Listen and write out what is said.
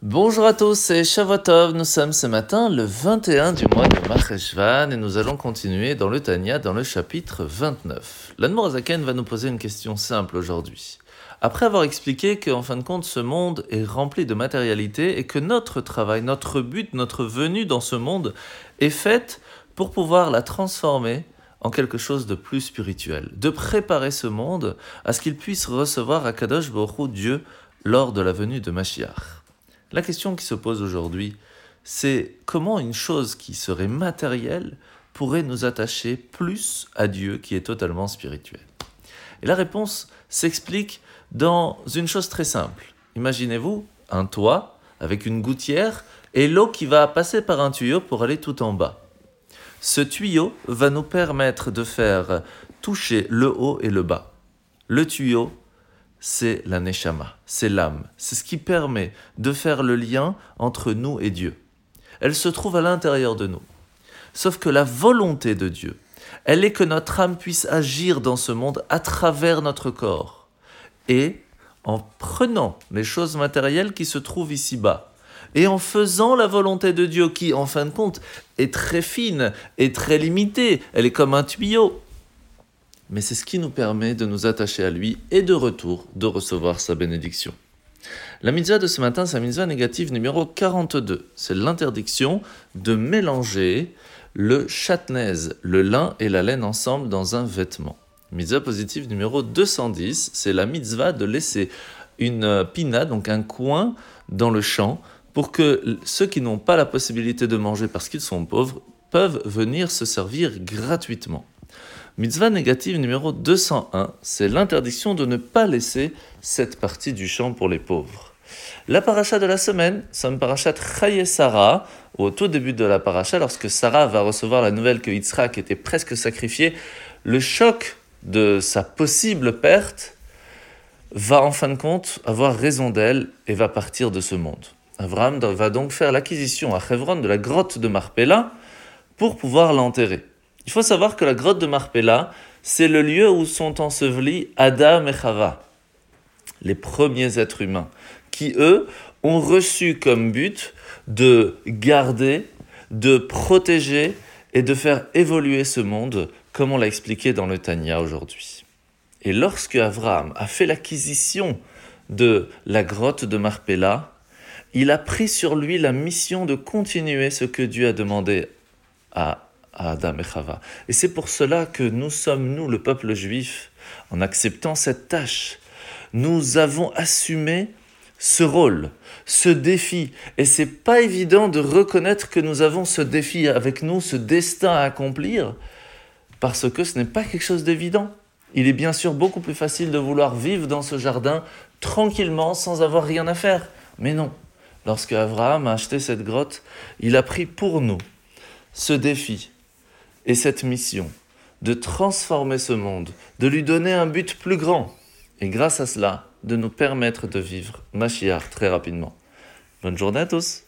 Bonjour à tous, c'est Shavuotov. Nous sommes ce matin le 21 du mois de Macheshvan et nous allons continuer dans le Tanya dans le chapitre 29. L'Anmorazaken va nous poser une question simple aujourd'hui. Après avoir expliqué qu'en fin de compte ce monde est rempli de matérialité et que notre travail, notre but, notre venue dans ce monde est faite pour pouvoir la transformer en quelque chose de plus spirituel, de préparer ce monde à ce qu'il puisse recevoir à Kadosh Baruch Dieu lors de la venue de Mashiach. La question qui se pose aujourd'hui, c'est comment une chose qui serait matérielle pourrait nous attacher plus à Dieu qui est totalement spirituel. Et la réponse s'explique dans une chose très simple. Imaginez-vous un toit avec une gouttière et l'eau qui va passer par un tuyau pour aller tout en bas. Ce tuyau va nous permettre de faire toucher le haut et le bas. Le tuyau c'est la neshama, c'est l'âme. C'est ce qui permet de faire le lien entre nous et Dieu. Elle se trouve à l'intérieur de nous. Sauf que la volonté de Dieu, elle est que notre âme puisse agir dans ce monde à travers notre corps. Et en prenant les choses matérielles qui se trouvent ici-bas, et en faisant la volonté de Dieu qui, en fin de compte, est très fine et très limitée, elle est comme un tuyau, mais c'est ce qui nous permet de nous attacher à lui et de retour de recevoir sa bénédiction. La mitzvah de ce matin, c'est la mitzvah négative numéro 42. C'est l'interdiction de mélanger le châtenaise, le lin et la laine ensemble dans un vêtement. Mitzvah positive numéro 210, c'est la mitzvah de laisser une pina, donc un coin dans le champ, pour que ceux qui n'ont pas la possibilité de manger parce qu'ils sont pauvres peuvent venir se servir gratuitement. Mitzvah négative numéro 201, c'est l'interdiction de ne pas laisser cette partie du champ pour les pauvres. La paracha de la semaine, c'est une paracha Chaye Sarah, au tout début de la paracha, lorsque Sarah va recevoir la nouvelle que Yitzhak était presque sacrifié, le choc de sa possible perte va en fin de compte avoir raison d'elle et va partir de ce monde. Abraham va donc faire l'acquisition à Hebron de la grotte de Marpella pour pouvoir l'enterrer. Il faut savoir que la grotte de Marpella, c'est le lieu où sont ensevelis Adam et Chava, les premiers êtres humains, qui eux ont reçu comme but de garder, de protéger et de faire évoluer ce monde, comme on l'a expliqué dans le Tanya aujourd'hui. Et lorsque Abraham a fait l'acquisition de la grotte de Marpella, il a pris sur lui la mission de continuer ce que Dieu a demandé à Adam et Chava. Et c'est pour cela que nous sommes, nous, le peuple juif, en acceptant cette tâche, nous avons assumé ce rôle, ce défi. Et c'est pas évident de reconnaître que nous avons ce défi avec nous, ce destin à accomplir, parce que ce n'est pas quelque chose d'évident. Il est bien sûr beaucoup plus facile de vouloir vivre dans ce jardin tranquillement sans avoir rien à faire. Mais non, lorsque Abraham a acheté cette grotte, il a pris pour nous ce défi et cette mission de transformer ce monde, de lui donner un but plus grand, et grâce à cela, de nous permettre de vivre Mashiach très rapidement. Bonne journée à tous